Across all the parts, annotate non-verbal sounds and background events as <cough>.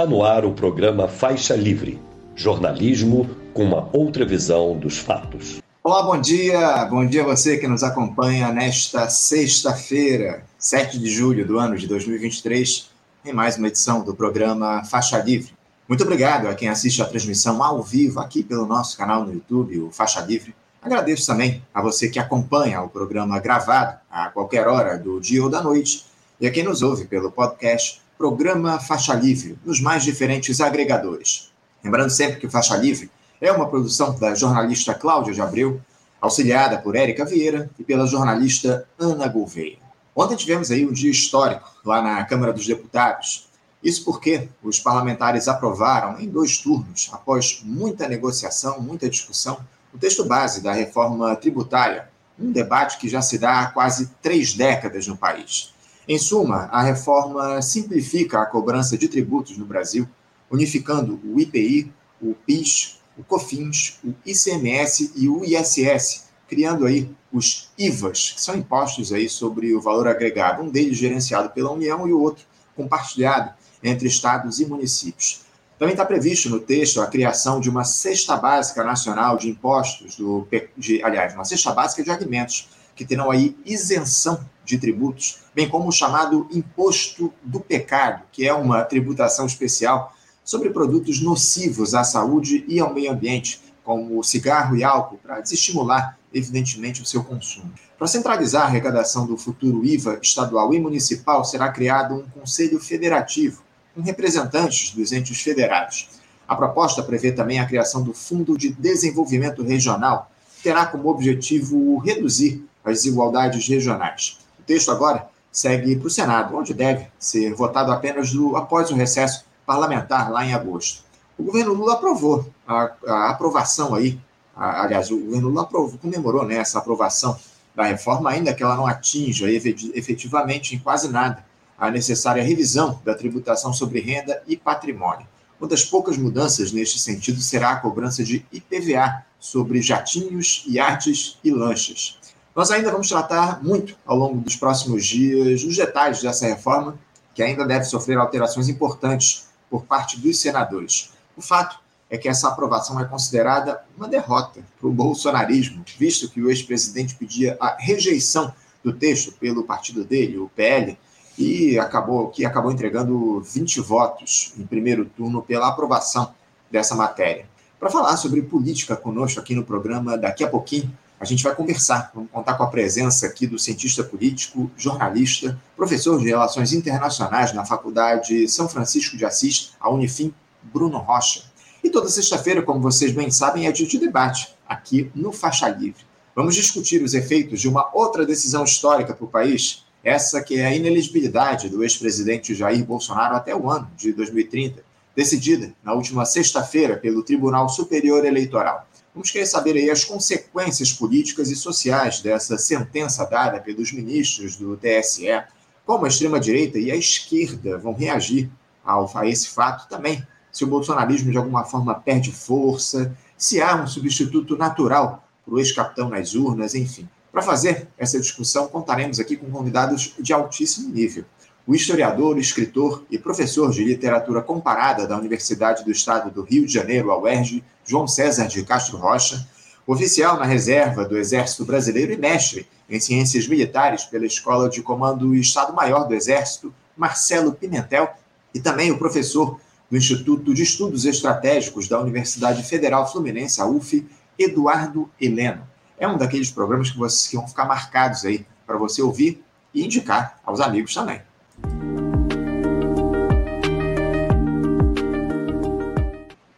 Está no ar o programa Faixa Livre, jornalismo com uma outra visão dos fatos. Olá, bom dia. Bom dia a você que nos acompanha nesta sexta-feira, 7 de julho do ano de 2023, em mais uma edição do programa Faixa Livre. Muito obrigado a quem assiste a transmissão ao vivo aqui pelo nosso canal no YouTube, o Faixa Livre. Agradeço também a você que acompanha o programa gravado a qualquer hora do dia ou da noite e a quem nos ouve pelo podcast Programa Faixa Livre, nos mais diferentes agregadores. Lembrando sempre que Faixa Livre é uma produção da jornalista Cláudia de Abreu, auxiliada por Érica Vieira e pela jornalista Ana Gouveia. Ontem tivemos aí um dia histórico lá na Câmara dos Deputados. Isso porque os parlamentares aprovaram em dois turnos, após muita negociação, muita discussão, o texto base da reforma tributária, um debate que já se dá há quase três décadas no país. Em suma, a reforma simplifica a cobrança de tributos no Brasil, unificando o IPI, o PIS, o COFINS, o ICMS e o ISS, criando aí os IVAs, que são impostos aí sobre o valor agregado, um deles gerenciado pela União e o outro compartilhado entre estados e municípios. Também está previsto no texto a criação de uma cesta básica nacional de impostos, do, de, aliás, uma cesta básica de alimentos, que terão aí isenção de tributos, bem como o chamado imposto do pecado, que é uma tributação especial sobre produtos nocivos à saúde e ao meio ambiente, como cigarro e álcool, para desestimular, evidentemente, o seu consumo. Para centralizar a arrecadação do futuro IVA estadual e municipal, será criado um Conselho Federativo, com representantes dos entes federados. A proposta prevê também a criação do Fundo de Desenvolvimento Regional, que terá como objetivo reduzir as desigualdades regionais. O texto agora segue para o Senado, onde deve ser votado apenas do, após o recesso parlamentar, lá em agosto. O governo Lula aprovou a, a aprovação aí, a, aliás, o governo Lula aprovou, comemorou né, essa aprovação da reforma, ainda que ela não atinja efetivamente em quase nada a necessária revisão da tributação sobre renda e patrimônio. Uma das poucas mudanças neste sentido será a cobrança de IPVA sobre jatinhos, iates e lanchas. Nós ainda vamos tratar muito ao longo dos próximos dias os detalhes dessa reforma, que ainda deve sofrer alterações importantes por parte dos senadores. O fato é que essa aprovação é considerada uma derrota para o bolsonarismo, visto que o ex-presidente pedia a rejeição do texto pelo partido dele, o PL, e acabou que acabou entregando 20 votos em primeiro turno pela aprovação dessa matéria. Para falar sobre política conosco aqui no programa daqui a pouquinho, a gente vai conversar, vamos contar com a presença aqui do cientista político, jornalista, professor de Relações Internacionais na Faculdade São Francisco de Assis, a Unifim, Bruno Rocha. E toda sexta-feira, como vocês bem sabem, é dia de debate, aqui no Faixa Livre. Vamos discutir os efeitos de uma outra decisão histórica para o país, essa que é a ineligibilidade do ex-presidente Jair Bolsonaro até o ano de 2030, decidida na última sexta-feira pelo Tribunal Superior Eleitoral. Vamos querer saber aí as consequências políticas e sociais dessa sentença dada pelos ministros do TSE, como a extrema-direita e a esquerda vão reagir ao, a esse fato também, se o bolsonarismo de alguma forma perde força, se há um substituto natural para o ex-capitão nas urnas, enfim. Para fazer essa discussão, contaremos aqui com convidados de altíssimo nível o historiador, escritor e professor de literatura comparada da Universidade do Estado do Rio de Janeiro, a UERJ, João César de Castro Rocha, oficial na reserva do Exército Brasileiro e mestre em Ciências Militares pela Escola de Comando Estado-Maior do Exército, Marcelo Pimentel, e também o professor do Instituto de Estudos Estratégicos da Universidade Federal Fluminense, a UF, Eduardo Heleno. É um daqueles programas que, vocês, que vão ficar marcados aí para você ouvir e indicar aos amigos também.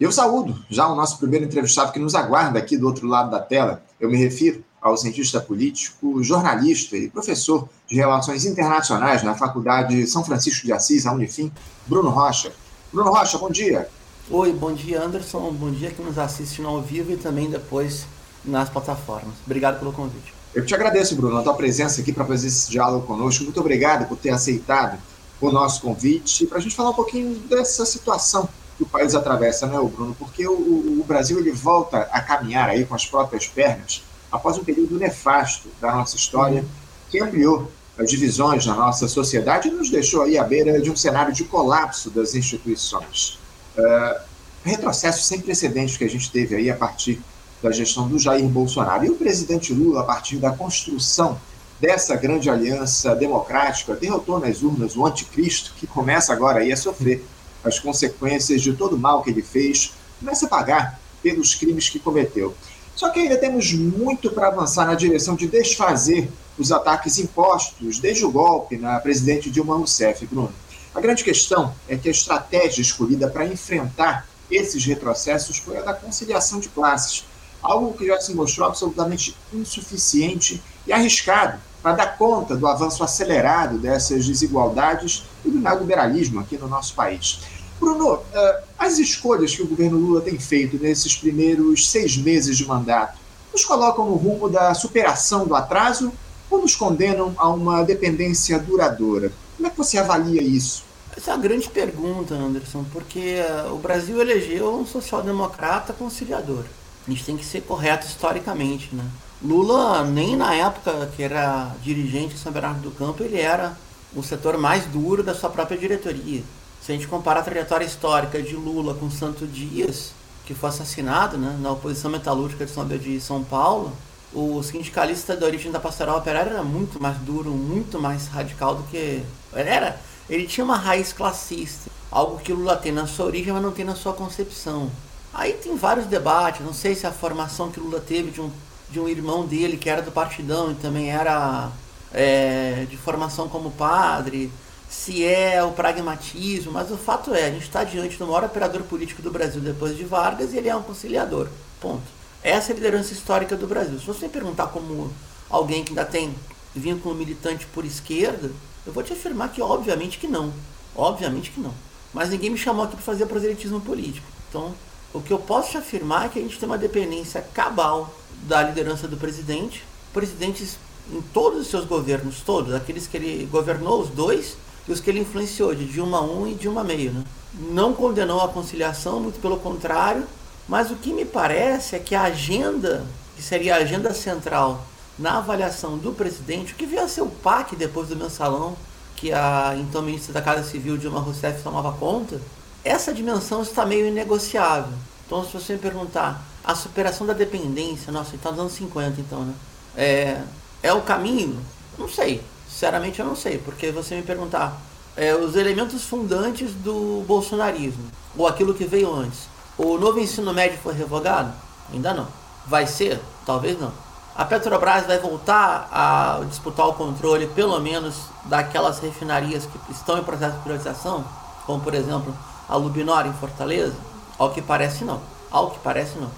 Eu saúdo já o nosso primeiro entrevistado que nos aguarda aqui do outro lado da tela. Eu me refiro ao cientista político, jornalista e professor de Relações Internacionais na Faculdade São Francisco de Assis, a Unifim, Bruno Rocha. Bruno Rocha, bom dia. Oi, bom dia Anderson, bom dia que nos assiste ao vivo e também depois nas plataformas. Obrigado pelo convite. Eu te agradeço, Bruno, a tua presença aqui para fazer esse diálogo conosco. Muito obrigado por ter aceitado o nosso convite para a gente falar um pouquinho dessa situação que o país atravessa, né, Bruno? Porque o, o, Brasil ele volta a caminhar aí com as próprias pernas após um período nefasto da nossa história que ampliou as divisões na nossa sociedade e nos deixou aí à beira de um cenário de colapso das instituições. Uh, retrocesso sem precedentes que a gente teve aí a partir da gestão do Jair Bolsonaro. E o presidente Lula, a partir da construção dessa grande aliança democrática, derrotou nas urnas o anticristo, que começa agora aí a sofrer as consequências de todo o mal que ele fez, começa a pagar pelos crimes que cometeu. Só que ainda temos muito para avançar na direção de desfazer os ataques impostos desde o golpe na presidente Dilma Rousseff, Bruno. A grande questão é que a estratégia escolhida para enfrentar esses retrocessos foi a da conciliação de classes, algo que já se mostrou absolutamente insuficiente e arriscado para dar conta do avanço acelerado dessas desigualdades e do neoliberalismo aqui no nosso país. Bruno, eh, as escolhas que o governo Lula tem feito nesses primeiros seis meses de mandato nos colocam no rumo da superação do atraso ou nos condenam a uma dependência duradoura? Como é que você avalia isso? Essa é a grande pergunta, Anderson, porque eh, o Brasil elegeu um social-democrata conciliador. A gente tem que ser correto historicamente, né? Lula, nem na época que era dirigente em São Bernardo do Campo, ele era o setor mais duro da sua própria diretoria. Se a gente comparar a trajetória histórica de Lula com Santo Dias, que foi assassinado né, na oposição metalúrgica de São, de São Paulo, o sindicalista da origem da pastoral operária era muito mais duro, muito mais radical do que. Era, ele tinha uma raiz classista, algo que Lula tem na sua origem, mas não tem na sua concepção. Aí tem vários debates, não sei se a formação que Lula teve de um de um irmão dele que era do partidão e também era é, de formação como padre, se é o pragmatismo, mas o fato é, a gente está diante do maior operador político do Brasil depois de Vargas e ele é um conciliador. Ponto. Essa é a liderança histórica do Brasil. Se você me perguntar como alguém que ainda tem vínculo militante por esquerda, eu vou te afirmar que obviamente que não. Obviamente que não. Mas ninguém me chamou aqui para fazer proselitismo político. Então, o que eu posso te afirmar é que a gente tem uma dependência cabal da liderança do presidente. Presidentes em todos os seus governos, todos, aqueles que ele governou, os dois, e os que ele influenciou, de Dilma 1 e Dilma meio. Né? Não condenou a conciliação, muito pelo contrário, mas o que me parece é que a agenda, que seria a agenda central na avaliação do presidente, o que veio a ser o PAC depois do mensalão, que a então ministra da Casa Civil, Dilma Rousseff, tomava conta, essa dimensão está meio inegociável. Então, se você me perguntar, a superação da dependência, nossa, está nos anos 50 então, né? É, é o caminho? Não sei. Sinceramente eu não sei, porque você me perguntar é, os elementos fundantes do bolsonarismo, ou aquilo que veio antes. O novo ensino médio foi revogado? Ainda não. Vai ser? Talvez não. A Petrobras vai voltar a disputar o controle, pelo menos, daquelas refinarias que estão em processo de privatização, como por exemplo a Lubinor em Fortaleza? Ao que parece não. Ao que parece não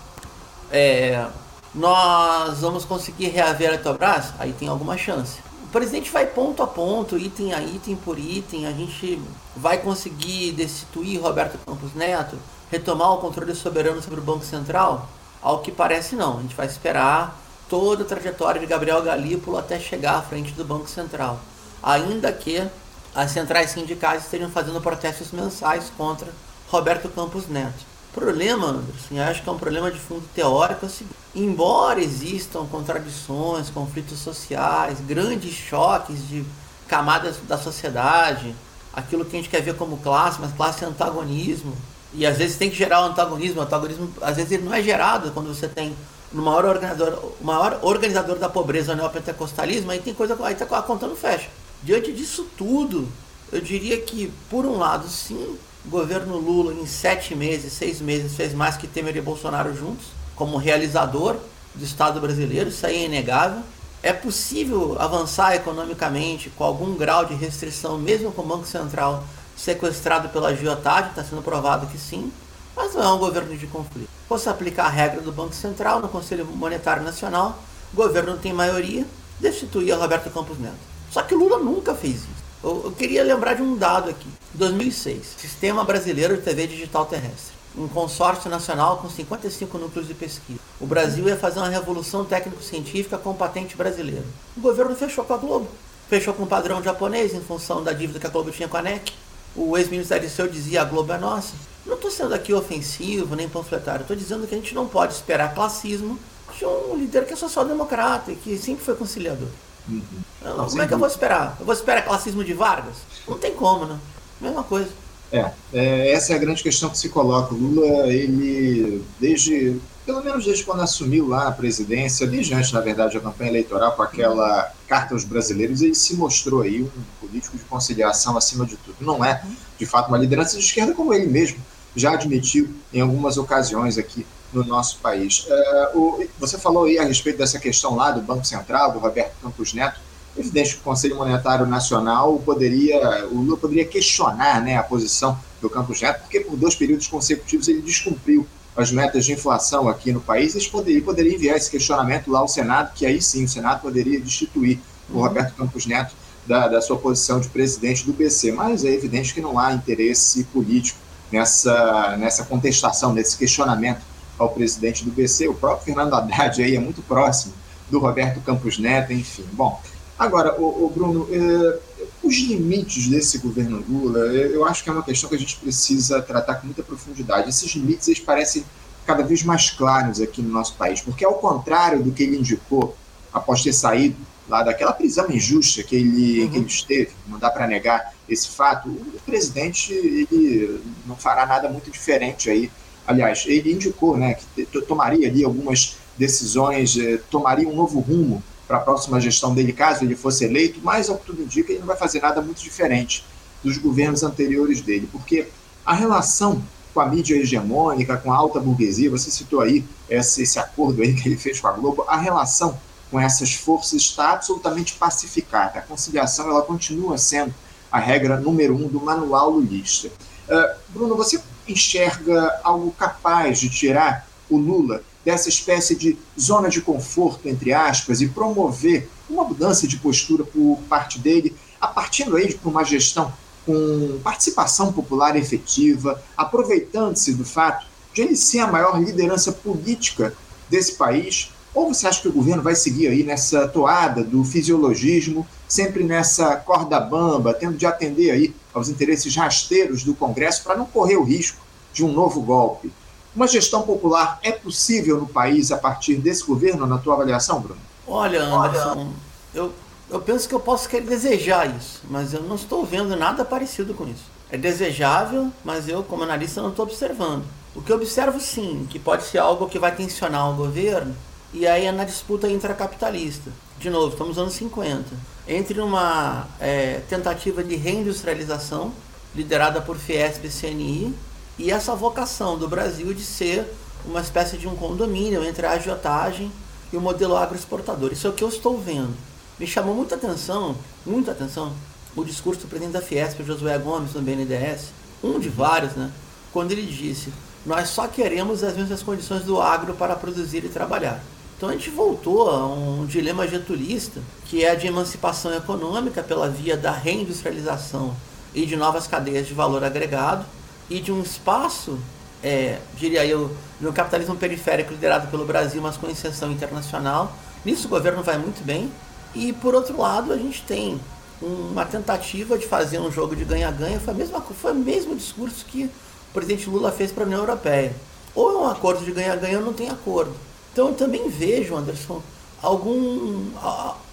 é, nós vamos conseguir reaver a Eletrobras? Aí tem alguma chance. O presidente vai ponto a ponto, item a item por item, a gente vai conseguir destituir Roberto Campos Neto, retomar o controle soberano sobre o Banco Central? Ao que parece não, a gente vai esperar toda a trajetória de Gabriel Galípolo até chegar à frente do Banco Central. Ainda que as centrais sindicais estejam fazendo protestos mensais contra Roberto Campos Neto problema, Anderson, acho que é um problema de fundo teórico. Assim, embora existam contradições, conflitos sociais, grandes choques de camadas da sociedade, aquilo que a gente quer ver como classe, mas classe é antagonismo. E às vezes tem que gerar o antagonismo. O antagonismo, às vezes, ele não é gerado quando você tem no maior organizador, o maior organizador da pobreza neopentecostalismo, aí tem coisa, aí tá, a conta não fecha. Diante disso tudo, eu diria que, por um lado, sim, o governo Lula, em sete meses, seis meses, fez mais que Temer e Bolsonaro juntos, como realizador do Estado brasileiro, isso aí é inegável. É possível avançar economicamente com algum grau de restrição, mesmo com o Banco Central sequestrado pela agiotagem, está sendo provado que sim, mas não é um governo de conflito. Fosse aplicar a regra do Banco Central no Conselho Monetário Nacional, o governo tem maioria, destituía Roberto Campos Neto. Só que Lula nunca fez isso. Eu, eu queria lembrar de um dado aqui. 2006, Sistema Brasileiro de TV Digital Terrestre. Um consórcio nacional com 55 núcleos de pesquisa. O Brasil ia fazer uma revolução técnico-científica com patente brasileira. O governo fechou com a Globo. Fechou com o padrão japonês em função da dívida que a Globo tinha com a NEC. O ex-ministro Ariceu dizia a Globo é nossa. Não estou sendo aqui ofensivo nem panfletário. Estou dizendo que a gente não pode esperar classismo de um líder que é social-democrata e que sempre foi conciliador. Uhum. Não, como é que eu vou esperar? Eu vou esperar classismo de Vargas? Não tem como, né? Mesma coisa. É, é, essa é a grande questão que se coloca. O Lula, ele, desde, pelo menos desde quando assumiu lá a presidência, desde antes, na verdade, da campanha eleitoral, com aquela carta aos brasileiros, ele se mostrou aí um político de conciliação acima de tudo. Não é, de fato, uma liderança de esquerda, como ele mesmo já admitiu em algumas ocasiões aqui no nosso país. É, o, você falou aí a respeito dessa questão lá do Banco Central, do Roberto Campos Neto. Evidente que o Conselho Monetário Nacional poderia, o Lula poderia questionar né, a posição do Campos Neto, porque por dois períodos consecutivos ele descumpriu as metas de inflação aqui no país, eles poderiam, poderia enviar esse questionamento lá ao Senado, que aí sim o Senado poderia destituir o Roberto Campos Neto da, da sua posição de presidente do BC. Mas é evidente que não há interesse político nessa, nessa contestação, nesse questionamento ao presidente do BC. O próprio Fernando Haddad aí é muito próximo do Roberto Campos Neto, enfim. Bom, agora, o, Bruno, eh, os limites desse governo Lula, eu acho que é uma questão que a gente precisa tratar com muita profundidade. Esses limites eles parecem cada vez mais claros aqui no nosso país, porque ao contrário do que ele indicou após ter saído lá daquela prisão injusta que ele, uhum. que ele esteve, não dá para negar esse fato, o presidente ele não fará nada muito diferente aí. Aliás, ele indicou né, que tomaria ali algumas decisões, eh, tomaria um novo rumo para a próxima gestão dele, caso ele fosse eleito, mas, ao que tudo indica, ele não vai fazer nada muito diferente dos governos anteriores dele, porque a relação com a mídia hegemônica, com a alta burguesia, você citou aí esse, esse acordo aí <laughs> que ele fez com a Globo, a relação com essas forças está absolutamente pacificada. A conciliação ela continua sendo a regra número um do manual lulista. Uh, Bruno, você enxerga algo capaz de tirar o Lula dessa espécie de zona de conforto, entre aspas, e promover uma mudança de postura por parte dele, a partir aí de uma gestão com participação popular efetiva, aproveitando-se do fato de ele ser a maior liderança política desse país? Ou você acha que o governo vai seguir aí nessa toada do fisiologismo, sempre nessa corda bamba, tendo de atender aí aos interesses rasteiros do Congresso para não correr o risco de um novo golpe? Uma gestão popular é possível no país a partir desse governo, na tua avaliação, Bruno? Olha, Anderson, eu, eu penso que eu posso querer desejar isso, mas eu não estou vendo nada parecido com isso. É desejável, mas eu, como analista, não estou observando. O que eu observo, sim, que pode ser algo que vai tensionar o governo, e aí é na disputa intracapitalista. De novo, estamos nos anos 50. Entre uma é, tentativa de reindustrialização, liderada por Fiesp e CNI, e essa vocação do Brasil de ser uma espécie de um condomínio entre a agiotagem e o modelo agroexportador. Isso é o que eu estou vendo. Me chamou muita atenção, muita atenção, o discurso do presidente da Fiesp, Josué Gomes, no BNDES, um de vários, né? Quando ele disse: Nós só queremos as mesmas condições do agro para produzir e trabalhar. Então a gente voltou a um dilema getulista, que é a de emancipação econômica pela via da reindustrialização e de novas cadeias de valor agregado, e de um espaço, é, diria eu, de um capitalismo periférico liderado pelo Brasil, mas com inserção internacional. Nisso o governo vai muito bem. E por outro lado, a gente tem uma tentativa de fazer um jogo de ganha-ganha. Foi, foi o mesmo discurso que o presidente Lula fez para a União Europeia. Ou é um acordo de ganha-ganha ou não tem acordo. Então eu também vejo, Anderson, algum,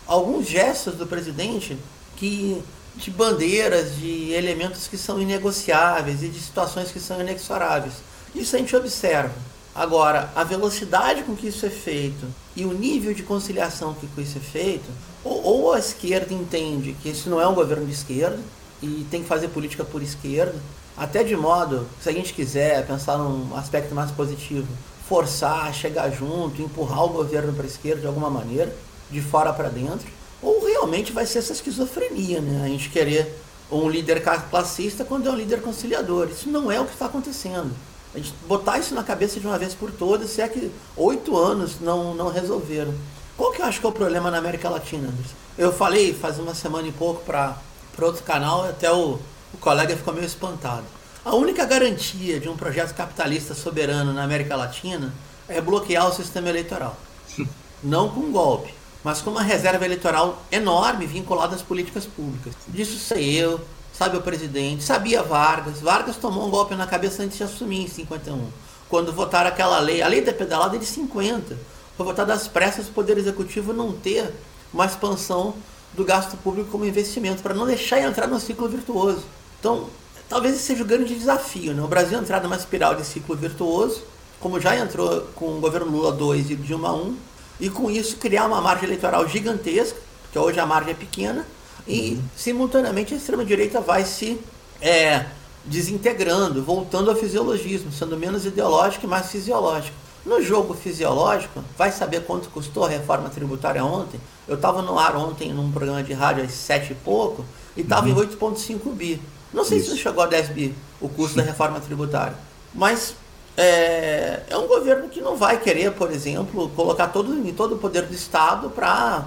alguns gestos do presidente que de bandeiras, de elementos que são inegociáveis e de situações que são inexoráveis. Isso a gente observa. Agora, a velocidade com que isso é feito e o nível de conciliação que com isso é feito, ou, ou a esquerda entende que isso não é um governo de esquerda e tem que fazer política por esquerda, até de modo, se a gente quiser pensar num aspecto mais positivo, forçar, chegar junto, empurrar o governo para a esquerda de alguma maneira, de fora para dentro, ou realmente vai ser essa esquizofrenia, né? A gente querer um líder classista quando é um líder conciliador. Isso não é o que está acontecendo. A gente botar isso na cabeça de uma vez por todas, se é que oito anos não, não resolveram. Qual que eu acho que é o problema na América Latina, Anderson? Eu falei faz uma semana e pouco para outro canal, até o, o colega ficou meio espantado. A única garantia de um projeto capitalista soberano na América Latina é bloquear o sistema eleitoral. Não com golpe, mas com uma reserva eleitoral enorme vinculada às políticas públicas. Disso sei eu, sabe o presidente, sabia Vargas. Vargas tomou um golpe na cabeça antes de assumir em 51. Quando votaram aquela lei, a lei da pedalada é de 50. Foi votada às pressas o Poder Executivo não ter uma expansão do gasto público como investimento, para não deixar entrar no ciclo virtuoso. Então, talvez esse seja o grande desafio. Né? O Brasil entrar numa espiral de ciclo virtuoso, como já entrou com o governo Lula 2 e Dilma 1, e com isso criar uma margem eleitoral gigantesca, porque hoje a margem é pequena, e uhum. simultaneamente a extrema-direita vai se é, desintegrando, voltando ao fisiologismo, sendo menos ideológico e mais fisiológico. No jogo fisiológico, vai saber quanto custou a reforma tributária ontem? Eu estava no ar ontem num programa de rádio às sete e pouco e estava uhum. em 8,5 bi. Não sei Isso. se chegou a 10 bi o custo da reforma tributária, mas é, é, um governo que não vai querer, por exemplo, colocar todo, em todo o poder do Estado para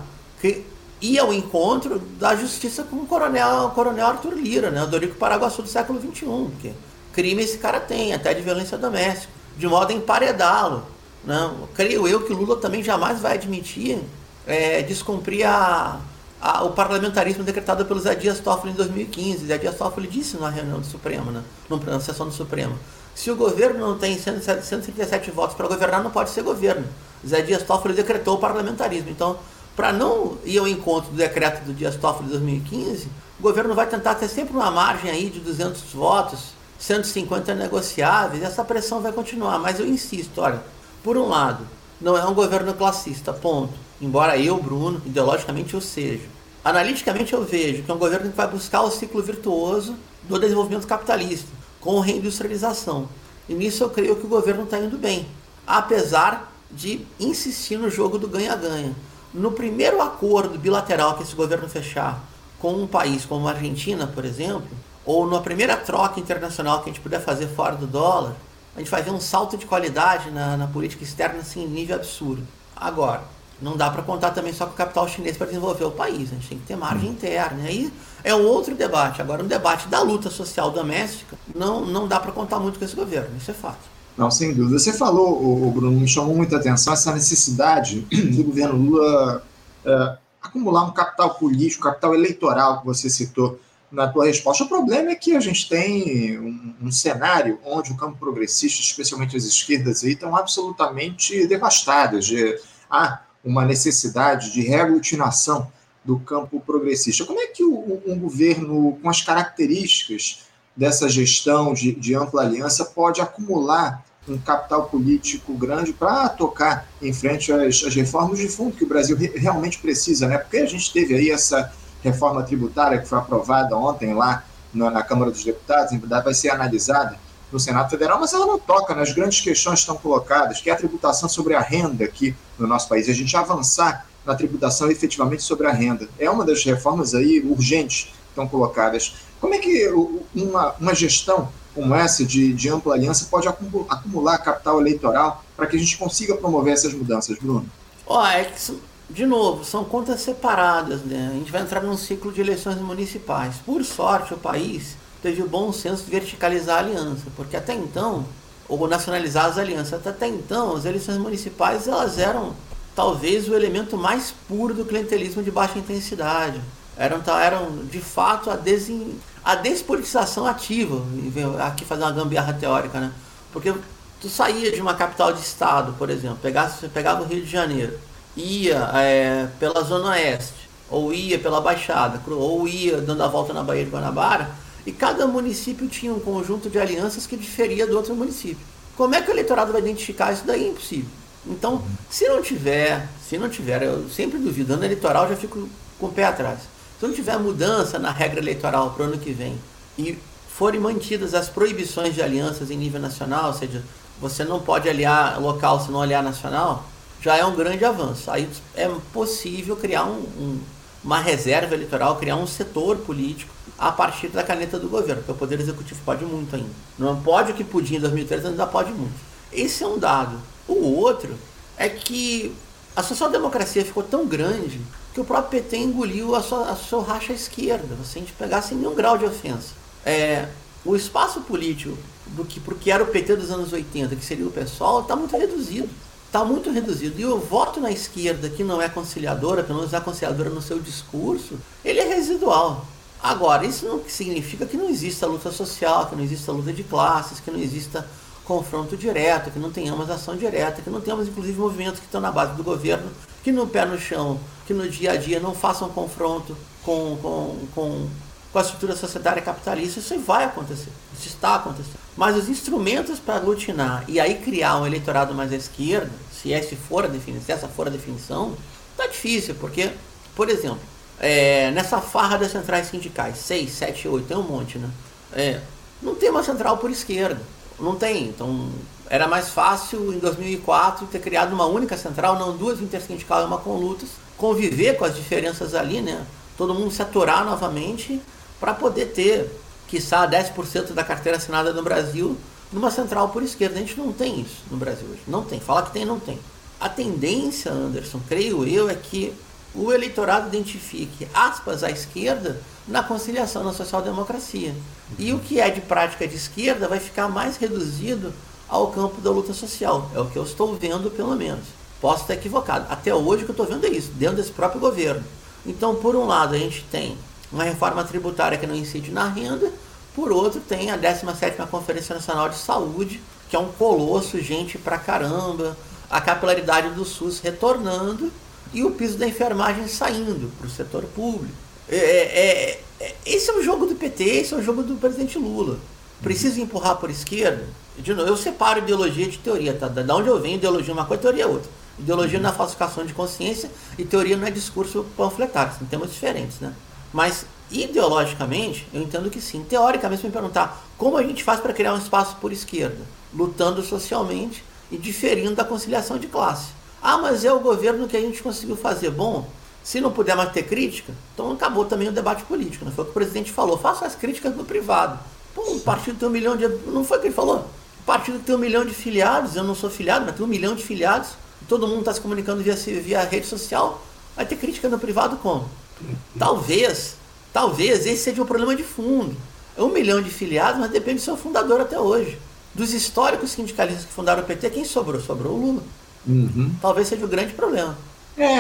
ir ao encontro da justiça com o coronel, o coronel Arthur Lira, né, o Dorico Paraguaçu do século XXI. Que crime esse cara tem, até de violência doméstica, de modo a emparedá-lo. Né? Creio eu que Lula também jamais vai admitir é, descumprir a, a, o parlamentarismo decretado pelo Zé Dias Toffoli em 2015. Zé Dias Toffoli disse na reunião do Supremo, né, na sessão do Supremo, se o governo não tem 137 votos para governar, não pode ser governo. Zé Dias Toffoli decretou o parlamentarismo. Então, para não ir ao encontro do decreto do Dias Toffoli de 2015, o governo vai tentar ter sempre uma margem aí de 200 votos, 150 negociáveis, e essa pressão vai continuar. Mas eu insisto, olha, por um lado, não é um governo classista, ponto. Embora eu, Bruno, ideologicamente eu seja. Analiticamente eu vejo que é um governo que vai buscar o ciclo virtuoso do desenvolvimento capitalista com reindustrialização. E nisso eu creio que o governo está indo bem, apesar de insistir no jogo do ganha-ganha. No primeiro acordo bilateral que esse governo fechar com um país como a Argentina, por exemplo, ou na primeira troca internacional que a gente puder fazer fora do dólar, a gente vai ver um salto de qualidade na, na política externa assim, em nível absurdo. Agora, não dá para contar também só com o capital chinês para desenvolver o país. A gente tem que ter margem interna. E aí é um outro debate. Agora, um debate da luta social doméstica, não, não dá para contar muito com esse governo. Isso é fato. Não, sem dúvida. Você falou, o Bruno, me chamou muita atenção essa necessidade <clears throat> do governo Lula uh, acumular um capital político, capital eleitoral que você citou na tua resposta. O problema é que a gente tem um, um cenário onde o campo progressista, especialmente as esquerdas, aí, estão absolutamente devastadas. De, ah, uma necessidade de reaglutinação do campo progressista. Como é que um governo com as características dessa gestão de, de ampla aliança pode acumular um capital político grande para tocar em frente às, às, reformas de fundo que o Brasil re, realmente precisa, né? Porque a gente teve aí essa reforma tributária que foi aprovada ontem lá na, na Câmara dos Deputados, em verdade vai ser analisada no Senado Federal, mas ela não toca nas grandes questões que estão colocadas, que é a tributação sobre a renda aqui no nosso país, a gente avançar na tributação efetivamente sobre a renda. É uma das reformas aí urgentes que estão colocadas. Como é que uma, uma gestão como essa de, de ampla aliança pode acumular capital eleitoral para que a gente consiga promover essas mudanças, Bruno? Oh, é que, de novo, são contas separadas. Né? A gente vai entrar num ciclo de eleições municipais. Por sorte, o país teve o bom senso de verticalizar a aliança, porque até então, ou nacionalizar as alianças, até então, as eleições municipais elas eram talvez o elemento mais puro do clientelismo de baixa intensidade. Eram, eram de fato a, desin, a despolitização ativa, aqui fazer uma gambiarra teórica, né? Porque tu saía de uma capital de estado, por exemplo, pegasse, pegava o Rio de Janeiro, ia é, pela Zona Oeste, ou ia pela Baixada, ou ia dando a volta na Baía de Guanabara, e cada município tinha um conjunto de alianças que diferia do outro município. Como é que o eleitorado vai identificar isso daí? É impossível. Então, se não tiver, se não tiver, eu sempre duvido, ano eleitoral já fico com o pé atrás. Se não tiver mudança na regra eleitoral para o ano que vem e forem mantidas as proibições de alianças em nível nacional, ou seja, você não pode aliar local se não aliar nacional, já é um grande avanço. Aí é possível criar um, um, uma reserva eleitoral, criar um setor político a partir da caneta do governo, porque o Poder Executivo pode muito ainda. Não pode o que podia em 2013, ainda pode muito. Esse é um dado. O outro é que a social-democracia ficou tão grande que o próprio PT engoliu a sua, a sua racha esquerda, se a gente pegasse sem nenhum grau de ofensa. É, o espaço político do que porque era o PT dos anos 80, que seria o PSOL, está muito reduzido. Está muito reduzido. E o voto na esquerda, que não é conciliadora, pelo menos é conciliadora no seu discurso, ele é residual. Agora, isso não significa que não exista luta social, que não exista luta de classes, que não exista confronto direto, que não tenhamos ação direta, que não temos inclusive movimentos que estão na base do governo, que no pé no chão, que no dia a dia não façam confronto com, com, com, com a estrutura societária capitalista, isso vai acontecer, isso está acontecendo. Mas os instrumentos para aglutinar e aí criar um eleitorado mais à esquerda, se esse for a definição, se essa for a definição, tá difícil, porque, por exemplo, é, nessa farra das centrais sindicais, 6, 7, 8, tem um monte, né? É, não tem uma central por esquerda. Não tem. Então, era mais fácil em 2004 ter criado uma única central, não duas intersindical e uma com lutas, conviver com as diferenças ali, né? Todo mundo se aturar novamente para poder ter, quiçá, 10% da carteira assinada no Brasil numa central por esquerda. A gente não tem isso no Brasil hoje. Não tem. Falar que tem, não tem. A tendência, Anderson, creio eu, é que o eleitorado identifique aspas à esquerda na conciliação na social-democracia. E o que é de prática de esquerda vai ficar mais reduzido ao campo da luta social. É o que eu estou vendo, pelo menos. Posso estar equivocado. Até hoje o que eu estou vendo é isso, dentro desse próprio governo. Então, por um lado, a gente tem uma reforma tributária que não incide na renda, por outro, tem a 17ª Conferência Nacional de Saúde, que é um colosso, gente pra caramba, a capilaridade do SUS retornando e o piso da enfermagem saindo para o setor público. É, é, é, esse é o jogo do PT, esse é o jogo do presidente Lula. Precisa empurrar por esquerda? De novo, eu separo ideologia de teoria, tá? Da onde eu venho, ideologia é uma coisa, teoria é outra. Ideologia não é falsificação de consciência e teoria não é discurso panfletário, são temas diferentes, né? Mas ideologicamente, eu entendo que sim. Teoricamente, se me perguntar como a gente faz para criar um espaço por esquerda, lutando socialmente e diferindo da conciliação de classe. Ah, mas é o governo que a gente conseguiu fazer. Bom, se não puder mais ter crítica, então acabou também o debate político. Não né? foi o que o presidente falou. Faça as críticas no privado. Pô, um partido tem um milhão de. Não foi o que ele falou? O partido tem um milhão de filiados, eu não sou filiado, mas tem um milhão de filiados, todo mundo está se comunicando via, via rede social. Vai ter crítica no privado como? Talvez, talvez esse seja um problema de fundo. É um milhão de filiados, mas depende do seu fundador até hoje. Dos históricos sindicalistas que fundaram o PT, quem sobrou? Sobrou o Lula. Uhum. Talvez seja o grande problema. É,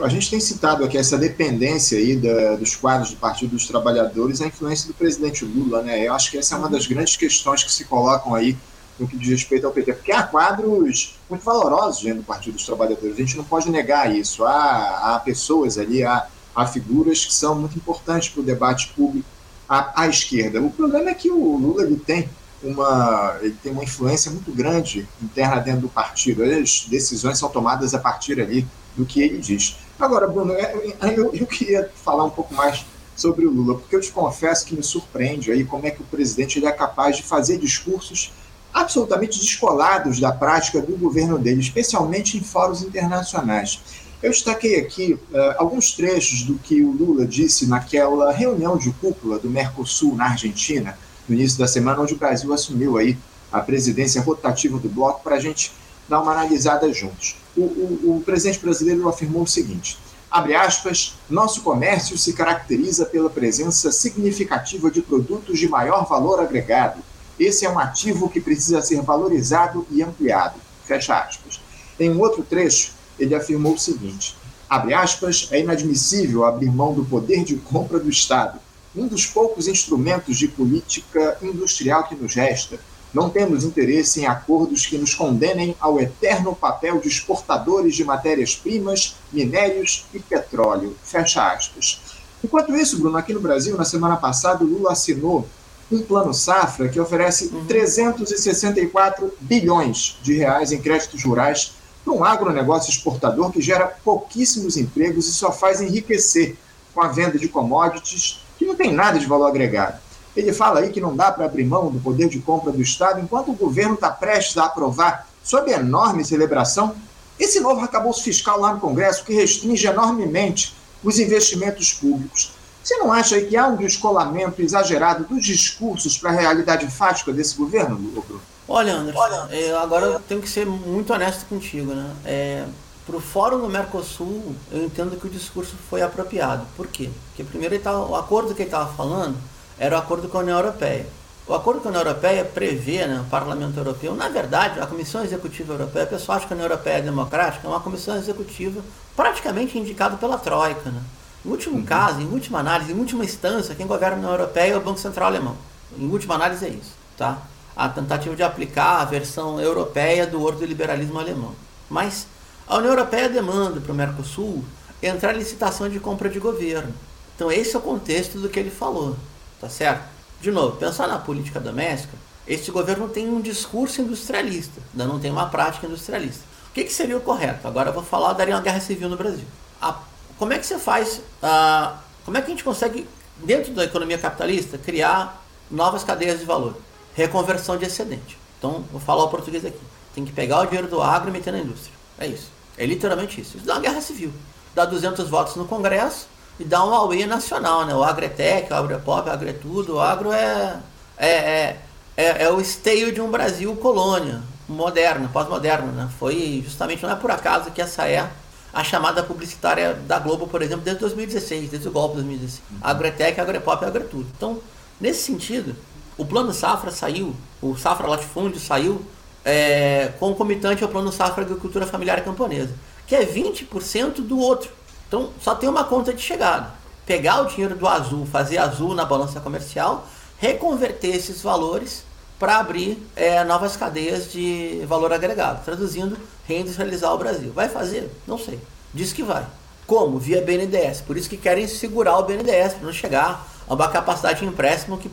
a gente tem citado aqui essa dependência aí da, dos quadros do Partido dos Trabalhadores, a influência do presidente Lula, né? Eu acho que essa é uma das grandes questões que se colocam aí no que diz respeito ao PT, porque há quadros muito valorosos dentro do Partido dos Trabalhadores, a gente não pode negar isso. Há, há pessoas ali, há, há figuras que são muito importantes para o debate público à, à esquerda. O problema é que o Lula ele tem uma, ele tem uma influência muito grande interna dentro do partido. As decisões são tomadas a partir ali do que ele diz. Agora, Bruno, é, é, eu, eu queria falar um pouco mais sobre o Lula, porque eu te confesso que me surpreende aí como é que o presidente ele é capaz de fazer discursos absolutamente descolados da prática do governo dele, especialmente em fóruns internacionais. Eu destaquei aqui uh, alguns trechos do que o Lula disse naquela reunião de cúpula do Mercosul na Argentina, no início da semana, onde o Brasil assumiu aí a presidência rotativa do bloco, para a gente dar uma analisada juntos. O, o, o presidente brasileiro afirmou o seguinte: abre aspas, nosso comércio se caracteriza pela presença significativa de produtos de maior valor agregado. Esse é um ativo que precisa ser valorizado e ampliado. Fecha aspas. Em um outro trecho, ele afirmou o seguinte: abre aspas, é inadmissível abrir mão do poder de compra do Estado, um dos poucos instrumentos de política industrial que nos resta não temos interesse em acordos que nos condenem ao eterno papel de exportadores de matérias-primas, minérios e petróleo. Fecha aspas. Enquanto isso, Bruno, aqui no Brasil, na semana passada, o Lula assinou um plano safra que oferece uhum. 364 bilhões de reais em créditos rurais para um agronegócio exportador que gera pouquíssimos empregos e só faz enriquecer com a venda de commodities que não tem nada de valor agregado. Ele fala aí que não dá para abrir mão do poder de compra do Estado enquanto o governo está prestes a aprovar, sob enorme celebração, esse novo arcabouço fiscal lá no Congresso que restringe enormemente os investimentos públicos. Você não acha aí que há um descolamento exagerado dos discursos para a realidade fática desse governo, Bruno? Olha, Anderson, Olha, eu agora eu tenho que ser muito honesto contigo, né? É, para o Fórum do Mercosul, eu entendo que o discurso foi apropriado. Por quê? Porque primeiro tava, o acordo que ele estava falando era o acordo com a União Europeia. O acordo com a União Europeia prevê, né, o Parlamento Europeu, na verdade, a Comissão Executiva Europeia, o pessoal acha que a União Europeia é democrática, é uma comissão executiva praticamente indicada pela Troika. Né? Em último uhum. caso, em última análise, em última instância, quem governa a União Europeia é o Banco Central Alemão. Em última análise é isso. Tá? a tentativa de aplicar a versão europeia do ordoliberalismo alemão. Mas a União Europeia demanda para o Mercosul entrar em licitação de compra de governo. Então esse é o contexto do que ele falou, tá certo? De novo, pensar na política doméstica, este governo tem um discurso industrialista, ainda não tem uma prática industrialista. O que, que seria o correto? Agora eu vou falar, daria uma guerra civil no Brasil. A, como é que você faz, a, como é que a gente consegue, dentro da economia capitalista, criar novas cadeias de valor? Reconversão de excedente. Então, vou falar o português aqui. Tem que pegar o dinheiro do agro e meter na indústria. É isso. É literalmente isso. Isso dá uma guerra civil. Dá 200 votos no Congresso e dá um AUE nacional, né? O agro tech, o agro é pop, o agro é tudo. O agro é, é, é, é, é o esteio de um Brasil colônia, moderna, pós-moderna, né? Foi justamente, não é por acaso que essa é a chamada publicitária da Globo, por exemplo, desde 2016, desde o golpe de 2016. Uhum. Agro é tech, agro é pop, agro é tudo. Então, nesse sentido, o plano Safra saiu, o Safra Latifúndio saiu é, concomitante ao plano Safra Agricultura Familiar Camponesa que é 20% do outro. Então só tem uma conta de chegada. Pegar o dinheiro do azul, fazer azul na balança comercial, reconverter esses valores para abrir é, novas cadeias de valor agregado, traduzindo, reindustrializar o Brasil. Vai fazer? Não sei. Diz que vai. Como? Via BNDES. Por isso que querem segurar o BNDES, para não chegar a uma capacidade de empréstimo que.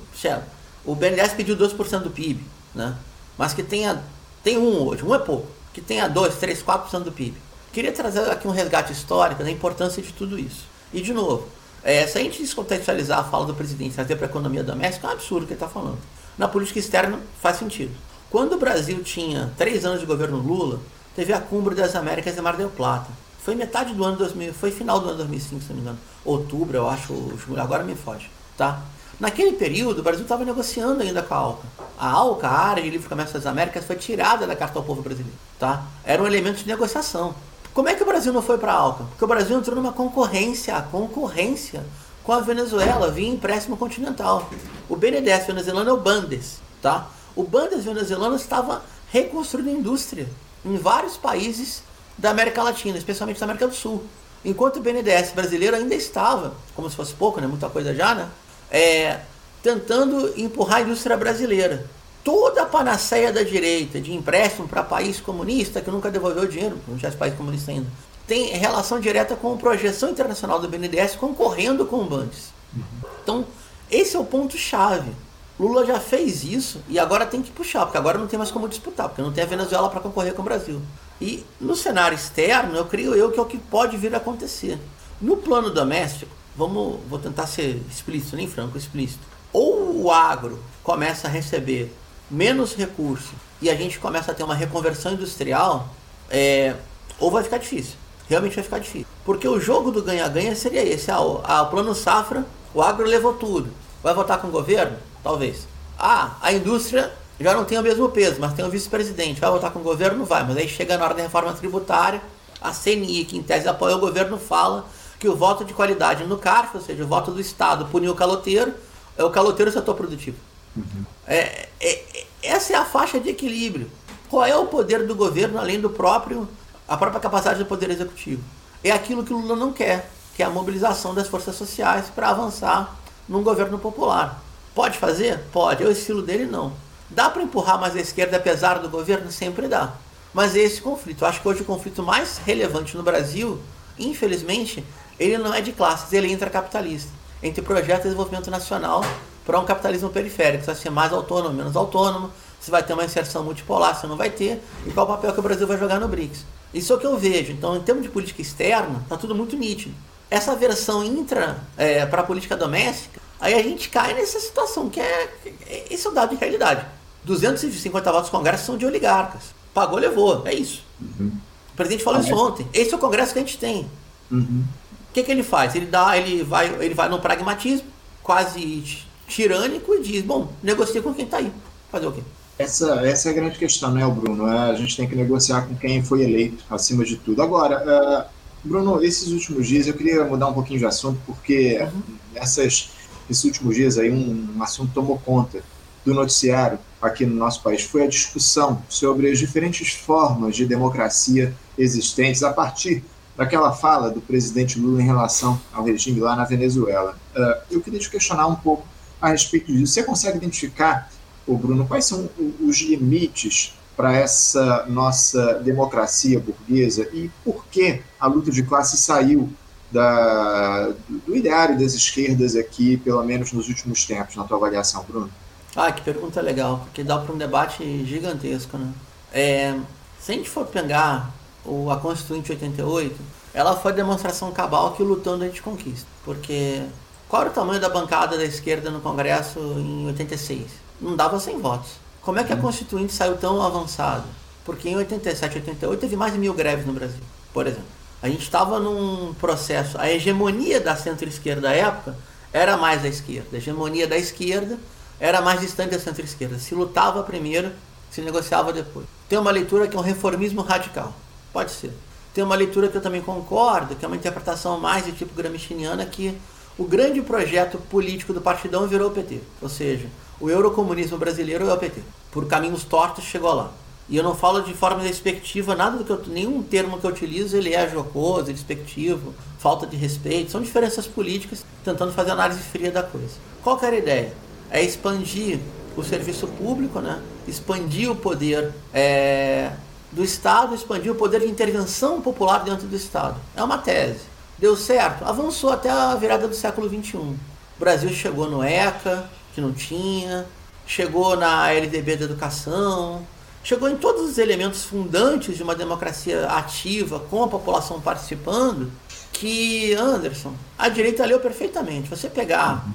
O BNDES pediu 2% do PIB, né? mas que tenha. Tem um hoje, um é pouco, que tenha 2, 3, 4% do PIB. Queria trazer aqui um resgate histórico da importância de tudo isso. E, de novo, é, se a gente descontextualizar a fala do presidente trazer para a economia doméstica, é um absurdo o que ele está falando. Na política externa, faz sentido. Quando o Brasil tinha três anos de governo Lula, teve a Cumbre das Américas em Mar del Plata. Foi metade do ano 2000, foi final do ano 2005, se não me engano. Outubro, eu acho, agora me foge, tá? Naquele período, o Brasil estava negociando ainda com a ALCA. A ALCA, a Área de Livre Comércio das Américas, foi tirada da Carta ao Povo Brasileiro, tá? Era um elemento de negociação. Como é que o Brasil não foi para a ALCA? Porque o Brasil entrou numa concorrência, concorrência com a Venezuela via empréstimo continental. O BNDES venezuelano é o Bandes, tá? O Bandes venezuelano estava reconstruindo a indústria em vários países da América Latina, especialmente da América do Sul. Enquanto o BNDES brasileiro ainda estava, como se fosse pouco, né? Muita coisa já, né? É, tentando empurrar a indústria brasileira toda a panaceia da direita de empréstimo para país comunista, que nunca devolveu dinheiro, não tinha país comunista ainda, tem relação direta com a projeção internacional do BNDES concorrendo com o Bandes. Uhum. Então, esse é o ponto-chave. Lula já fez isso e agora tem que puxar, porque agora não tem mais como disputar, porque não tem a Venezuela para concorrer com o Brasil. E no cenário externo, eu creio eu que é o que pode vir a acontecer. No plano doméstico, vamos, vou tentar ser explícito, nem franco, explícito. Ou o agro começa a receber menos recurso e a gente começa a ter uma reconversão industrial, é, ou vai ficar difícil. Realmente vai ficar difícil. Porque o jogo do ganha-ganha seria esse. Ah, o, ah, o plano safra, o agro levou tudo. Vai votar com o governo? Talvez. Ah, a indústria já não tem o mesmo peso, mas tem o vice-presidente. Vai votar com o governo? Não vai. Mas aí chega na hora da reforma tributária, a CNI, que em tese apoia o governo, fala que o voto de qualidade no CARF, ou seja, o voto do Estado punir o caloteiro, é o caloteiro setor produtivo. Uhum. É, é, essa é a faixa de equilíbrio. Qual é o poder do governo além do próprio a própria capacidade do poder executivo? É aquilo que o Lula não quer, que é a mobilização das forças sociais para avançar num governo popular. Pode fazer? Pode. É o estilo dele não. Dá para empurrar mais a esquerda apesar do governo? Sempre dá. Mas é esse conflito. Eu acho que hoje o conflito mais relevante no Brasil, infelizmente, ele não é de classes, ele é intracapitalista. Entre projeto de desenvolvimento nacional para um capitalismo periférico. Você vai ser mais autônomo, menos autônomo, você vai ter uma inserção multipolar, você não vai ter, e qual o papel que o Brasil vai jogar no BRICS. Isso é o que eu vejo. Então, em termos de política externa, está tudo muito nítido. Essa versão intra é, para a política doméstica, aí a gente cai nessa situação, que é, é esse é o dado de realidade. 250 votos do Congresso são de oligarcas. Pagou, levou. É isso. Uhum. O presidente falou isso ontem. Esse é o Congresso que a gente tem. Uhum. O que, que ele faz? Ele dá, ele vai, ele vai no pragmatismo, quase tirânico e diz, bom, negocia com quem está aí. Fazer o quê? Essa, essa é a grande questão, né, Bruno? É, a gente tem que negociar com quem foi eleito, acima de tudo. Agora, uh, Bruno, esses últimos dias eu queria mudar um pouquinho de assunto, porque uhum. essas, esses últimos dias aí um, um assunto tomou conta do noticiário aqui no nosso país foi a discussão sobre as diferentes formas de democracia existentes a partir daquela fala do presidente Lula em relação ao regime lá na Venezuela. Uh, eu queria te questionar um pouco a respeito disso. Você consegue identificar o Bruno, quais são os limites para essa nossa democracia burguesa e por que a luta de classe saiu da, do ideário das esquerdas aqui, pelo menos nos últimos tempos, na tua avaliação, Bruno? Ah, que pergunta legal, porque dá para um debate gigantesco, né? É, se a gente for pegar o, a Constituinte 88, ela foi demonstração cabal que lutando a gente conquista. Porque qual era o tamanho da bancada da esquerda no Congresso em 86? Não dava 100 votos. Como é que a uhum. Constituinte saiu tão avançada? Porque em 87, 88 teve mais de mil greves no Brasil, por exemplo. A gente estava num processo, a hegemonia da centro-esquerda da época era mais da esquerda. A hegemonia da esquerda era mais distante da centro-esquerda. Se lutava primeiro, se negociava depois. Tem uma leitura que é um reformismo radical. Pode ser. Tem uma leitura que eu também concordo, que é uma interpretação mais de tipo gramsciana, que o grande projeto político do partidão virou o PT. Ou seja, o eurocomunismo brasileiro é o PT. Por caminhos tortos chegou lá. E eu não falo de forma despectiva, nada do que eu, nenhum termo que eu utilizo ele é jocoso, despectivo, falta de respeito. São diferenças políticas tentando fazer análise fria da coisa. Qual que era a ideia? É expandir o serviço público, né? expandir o poder é, do Estado, expandir o poder de intervenção popular dentro do Estado. É uma tese. Deu certo? Avançou até a virada do século XXI. O Brasil chegou no ECA, que não tinha, chegou na LDB da educação, chegou em todos os elementos fundantes de uma democracia ativa, com a população participando, que, Anderson, a direita leu perfeitamente. Você pegar,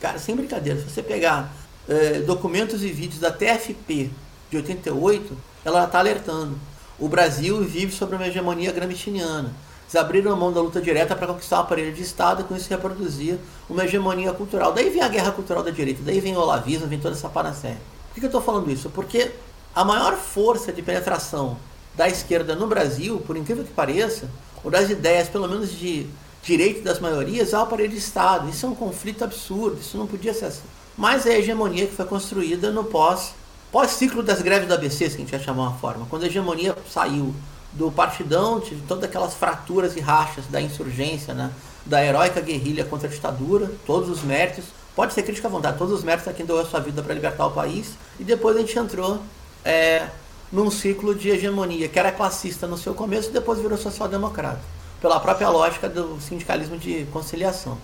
cara, sem brincadeira, se você pegar é, documentos e vídeos da TFP de 88, ela está alertando. O Brasil vive sobre uma hegemonia gramsciana. Eles abriram a mão da luta direta para conquistar o aparelho de Estado e com isso reproduzir uma hegemonia cultural. Daí vem a guerra cultural da direita, daí vem o olavismo, vem toda essa panacéia. Por que eu estou falando isso? Porque a maior força de penetração da esquerda no Brasil, por incrível que pareça, ou das ideias, pelo menos de direito das maiorias, é o aparelho de Estado. Isso é um conflito absurdo, isso não podia ser assim. Mas é a hegemonia que foi construída no pós, pós-ciclo das greves da ABC, se a gente vai chamar uma forma. Quando a hegemonia saiu do partidão, tive todas aquelas fraturas e rachas da insurgência, né? da heróica guerrilha contra a ditadura, todos os méritos. Pode ser crítica à vontade, todos os méritos a quem doou a sua vida para libertar o país. E depois a gente entrou é, num ciclo de hegemonia, que era classista no seu começo e depois virou social-democrata, pela própria lógica do sindicalismo de conciliação.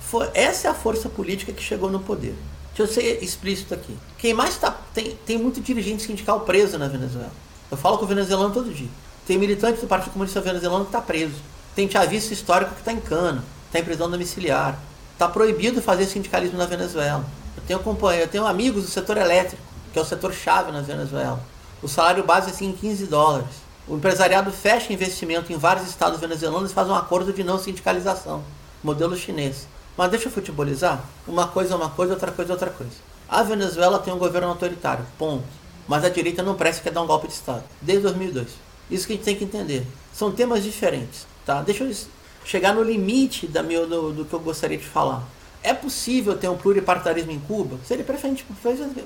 Foi, essa é a força política que chegou no poder. Deixa eu ser explícito aqui. Quem mais está. Tem, tem muito dirigente sindical preso na Venezuela. Eu falo com o venezuelano todo dia. Tem militante do Partido Comunista Venezuelano que está preso. Tem chavista histórico que está em cana, está em prisão domiciliar. Está proibido fazer sindicalismo na Venezuela. Eu tenho eu tenho amigos do setor elétrico, que é o setor chave na Venezuela. O salário base é assim, 15 dólares. O empresariado fecha investimento em vários estados venezuelanos e faz um acordo de não sindicalização, modelo chinês. Mas deixa eu futebolizar. Uma coisa é uma coisa, outra coisa é outra coisa. A Venezuela tem um governo autoritário, ponto. Mas a direita não parece que dar um golpe de Estado, desde 2002. Isso que a gente tem que entender. São temas diferentes, tá? Deixa eu chegar no limite da meu, do, do que eu gostaria de falar. É possível ter um pluripartidarismo em Cuba? Seria perfeitamente,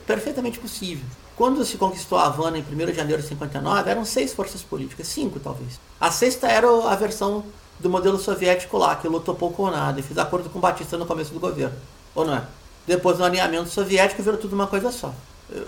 perfeitamente possível. Quando se conquistou a Havana em 1 de janeiro de 59, eram seis forças políticas, cinco talvez. A sexta era a versão do modelo soviético lá, que lutou pouco ou nada e fez acordo com Batista no começo do governo. Ou não é? Depois do alinhamento soviético virou tudo uma coisa só.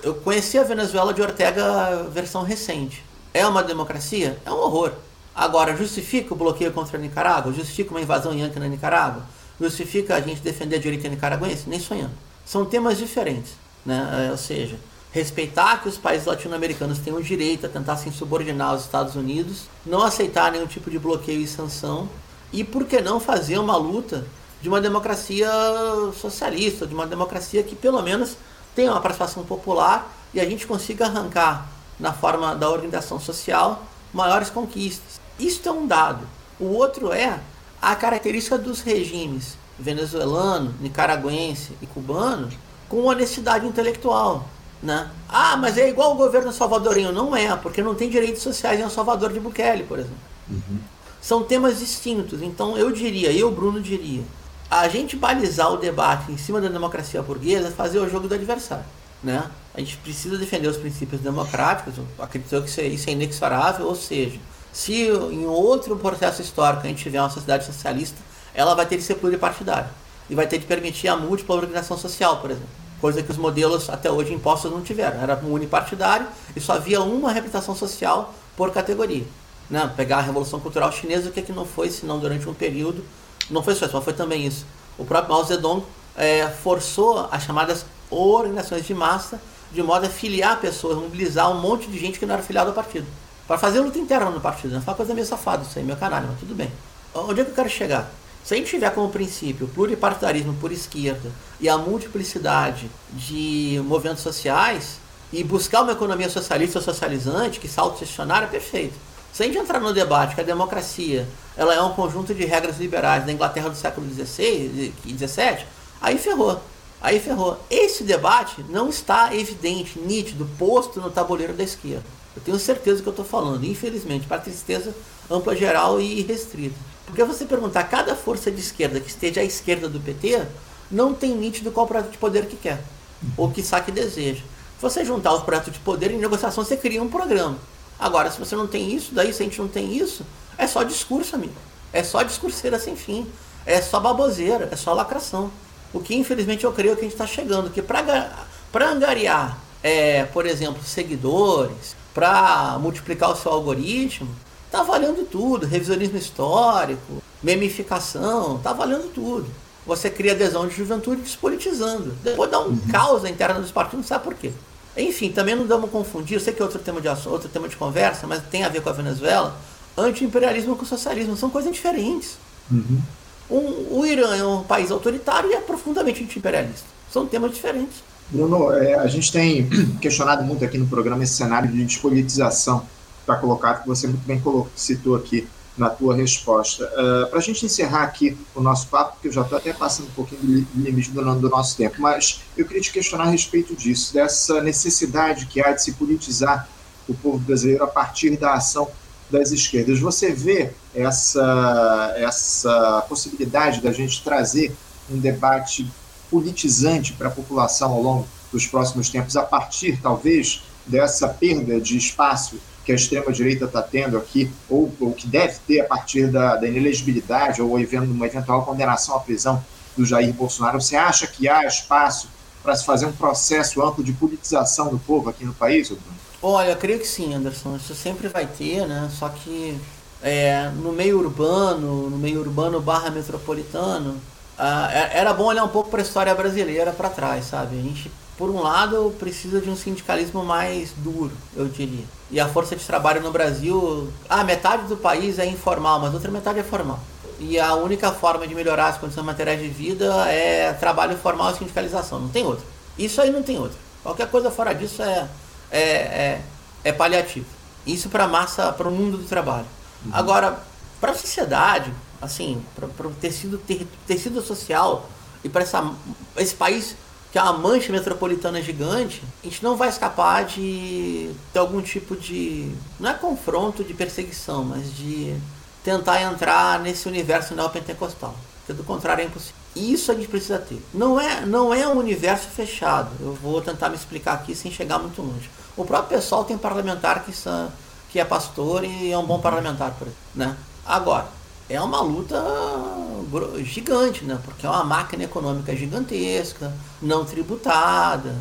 Eu conheci a Venezuela de Ortega versão recente. É uma democracia? É um horror. Agora, justifica o bloqueio contra a Nicarágua? Justifica uma invasão yankee na Nicarágua? Justifica a gente defender a direita nicaragüense? Nem sonhando. São temas diferentes. Né? É, ou seja, respeitar que os países latino-americanos têm o direito a tentar se subordinar aos Estados Unidos, não aceitar nenhum tipo de bloqueio e sanção, e por que não fazer uma luta de uma democracia socialista, de uma democracia que pelo menos tenha uma participação popular e a gente consiga arrancar na forma da organização social, maiores conquistas. Isso é um dado. O outro é a característica dos regimes venezuelano, nicaragüense e cubano com honestidade intelectual. Né? Ah, mas é igual o governo salvadorenho. Não é, porque não tem direitos sociais em El Salvador de Bukele, por exemplo. Uhum. São temas distintos. Então eu diria, eu, Bruno, diria, a gente balizar o debate em cima da democracia burguesa é fazer o jogo do adversário né? A gente precisa defender os princípios democráticos, acredito que isso é inexorável, ou seja, se em outro processo histórico a gente tiver uma sociedade socialista, ela vai ter que ser pluripartidária e vai ter que permitir a múltipla organização social, por exemplo. Coisa que os modelos até hoje impostos não tiveram. Era unipartidário e só havia uma representação social por categoria. Né? Pegar a Revolução Cultural Chinesa, o que, é que não foi, senão durante um período, não foi só isso, mas foi também isso. O próprio Mao Zedong é, forçou as chamadas organizações de massa, de modo a filiar pessoas, mobilizar um monte de gente que não era filiado ao partido. Para fazer luta interna no partido. Né? Foi uma coisa meio safada isso aí, meu canal, mas tudo bem. Onde é que eu quero chegar? Se a gente tiver como princípio o pluripartidarismo por esquerda e a multiplicidade de movimentos sociais e buscar uma economia socialista ou socializante que se autogestionar é perfeito. Se a gente entrar no debate que a democracia ela é um conjunto de regras liberais da Inglaterra do século XVI e XVII, aí ferrou. Aí ferrou. Esse debate não está evidente, nítido, posto no tabuleiro da esquerda. Eu tenho certeza do que eu estou falando, infelizmente, para tristeza ampla, geral e restrita. Porque você perguntar, cada força de esquerda que esteja à esquerda do PT não tem nítido qual projeto de poder que quer, ou que saque deseja. Se você juntar os projetos de poder em negociação, você cria um programa. Agora, se você não tem isso, daí se a gente não tem isso, é só discurso, amigo. É só discurseira sem fim. É só baboseira, é só lacração. O que infelizmente eu creio que a gente está chegando, que para angariar, é, por exemplo, seguidores, para multiplicar o seu algoritmo, tá valendo tudo. Revisionismo histórico, memificação, tá valendo tudo. Você cria adesão de juventude despolitizando. Depois dá um uhum. caos na interna dos partidos, não sabe por quê. Enfim, também não damos confundir, eu sei que é outro tema de outro tema de conversa, mas tem a ver com a Venezuela. Anti-imperialismo com socialismo são coisas diferentes. Uhum. Um, o Irã é um país autoritário e é profundamente anti-imperialista. São temas diferentes. Bruno, é, a gente tem <clears throat> questionado muito aqui no programa esse cenário de despolitização está colocado, que você muito bem citou aqui na tua resposta. Uh, Para a gente encerrar aqui o nosso papo, porque eu já estou até passando um pouquinho do limite do, do nosso tempo, mas eu queria te questionar a respeito disso, dessa necessidade que há de se politizar o povo brasileiro a partir da ação das esquerdas. Você vê essa, essa possibilidade da gente trazer um debate politizante para a população ao longo dos próximos tempos, a partir, talvez, dessa perda de espaço que a extrema-direita está tendo aqui, ou, ou, que deve ter a partir da, da inelegibilidade ou uma eventual condenação à prisão do Jair Bolsonaro, você acha que há espaço para se fazer um processo amplo de politização do povo aqui no país, Bruno? Olha, eu creio que sim, Anderson. Isso sempre vai ter, né? Só que é, no meio urbano, no meio urbano barra metropolitano, ah, é, era bom olhar um pouco para a história brasileira para trás, sabe? A gente, por um lado, precisa de um sindicalismo mais duro, eu diria. E a força de trabalho no Brasil, ah, metade do país é informal, mas outra metade é formal. E a única forma de melhorar as condições materiais de vida é trabalho formal e sindicalização, não tem outra. Isso aí não tem outra. Qualquer coisa fora disso é, é, é, é paliativo. Isso para a massa, para o mundo do trabalho. Uhum. Agora, para a sociedade, assim, para o tecido, ter, tecido social e para esse país que é uma mancha metropolitana gigante, a gente não vai escapar de ter algum tipo de. não é confronto de perseguição, mas de tentar entrar nesse universo neopentecostal. Porque do contrário é impossível. Isso a gente precisa ter. Não é, não é um universo fechado. Eu vou tentar me explicar aqui sem chegar muito longe. O próprio pessoal tem parlamentar que, são, que é pastor e é um bom parlamentar, por exemplo, né? Agora, é uma luta gigante, né? Porque é uma máquina econômica gigantesca, não tributada,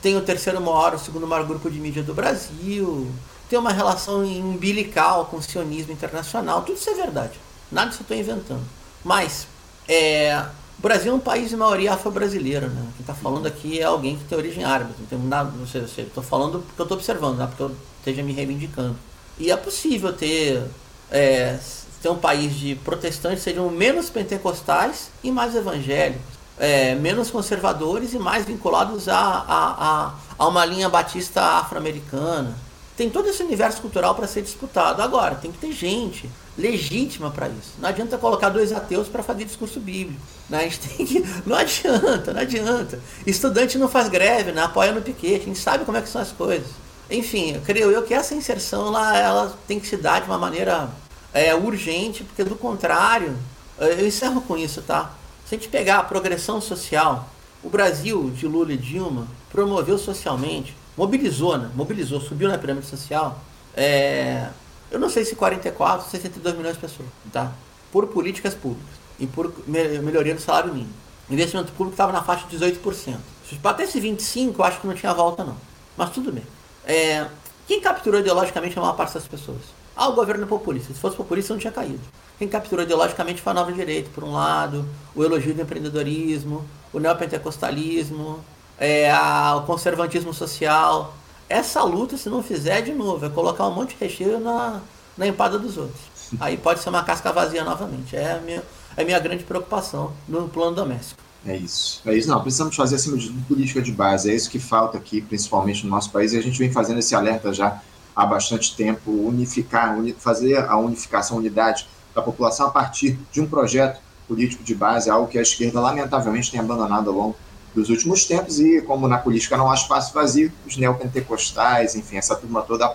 tem o terceiro maior, o segundo maior grupo de mídia do Brasil, tem uma relação umbilical com o sionismo internacional, tudo isso é verdade. Nada disso eu estou inventando. Mas é, o Brasil é um país de maioria afro-brasileira, né? Quem está falando aqui é alguém que tem origem árabe. Não tem nada, não sei, estou falando porque eu estou observando, não é porque eu esteja me reivindicando. E é possível ter é, ter um país de protestantes sejam menos pentecostais e mais evangélicos, é, menos conservadores e mais vinculados a, a, a, a uma linha batista afro-americana. Tem todo esse universo cultural para ser disputado. Agora, tem que ter gente legítima para isso. Não adianta colocar dois ateus para fazer discurso bíblico. Né? A gente tem que... <laughs> Não adianta, não adianta. Estudante não faz greve, não né? apoia no piquete, a gente sabe como é que são as coisas. Enfim, creio eu que essa inserção ela, ela tem que se dar de uma maneira é urgente, porque do contrário, eu encerro com isso, tá? Se a gente pegar a progressão social, o Brasil de Lula e Dilma promoveu socialmente, mobilizou, né? Mobilizou, subiu na pirâmide social. É, eu não sei se 44, 62 milhões de pessoas, tá? Por políticas públicas e por melhoria do salário mínimo. Investimento público estava na faixa de 18%. Se batesse 25, eu acho que não tinha volta, não. Mas tudo bem. É, quem capturou ideologicamente a maior parte das pessoas? Ah, o governo é populista. Se fosse populista, não tinha caído. Quem capturou ideologicamente foi a nova direita, por um lado, o elogio do empreendedorismo, o neopentecostalismo, é, a, o conservantismo social. Essa luta, se não fizer de novo, é colocar um monte de recheio na, na empada dos outros. Aí pode ser uma casca vazia novamente. É a minha, é a minha grande preocupação no plano doméstico. É isso. É isso. Não, precisamos fazer acima de política de base. É isso que falta aqui, principalmente no nosso país. E a gente vem fazendo esse alerta já há bastante tempo. Unificar, fazer a unificação, a unidade da população a partir de um projeto político de base, algo que a esquerda, lamentavelmente, tem abandonado ao longo dos últimos tempos. E como na política não há espaço vazio, os neopentecostais, enfim, essa turma toda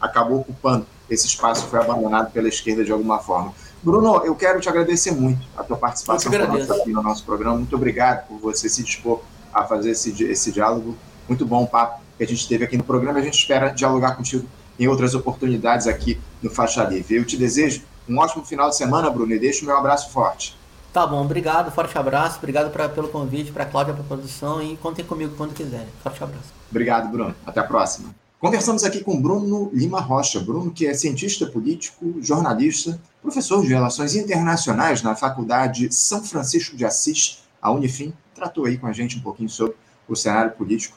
acabou ocupando esse espaço, foi abandonado pela esquerda de alguma forma. Bruno, eu quero te agradecer muito a tua participação aqui no nosso programa. Muito obrigado por você se dispor a fazer esse, esse diálogo. Muito bom papo que a gente teve aqui no programa. A gente espera dialogar contigo em outras oportunidades aqui no Faixa Livre. Eu te desejo um ótimo final de semana, Bruno, e deixo o meu abraço forte. Tá bom, obrigado, forte abraço, obrigado pra, pelo convite, para a Cláudia, para a produção e contem comigo quando quiserem. Forte abraço. Obrigado, Bruno. Até a próxima. Conversamos aqui com Bruno Lima Rocha. Bruno, que é cientista político, jornalista, professor de Relações Internacionais na Faculdade São Francisco de Assis, a Unifim, tratou aí com a gente um pouquinho sobre o cenário político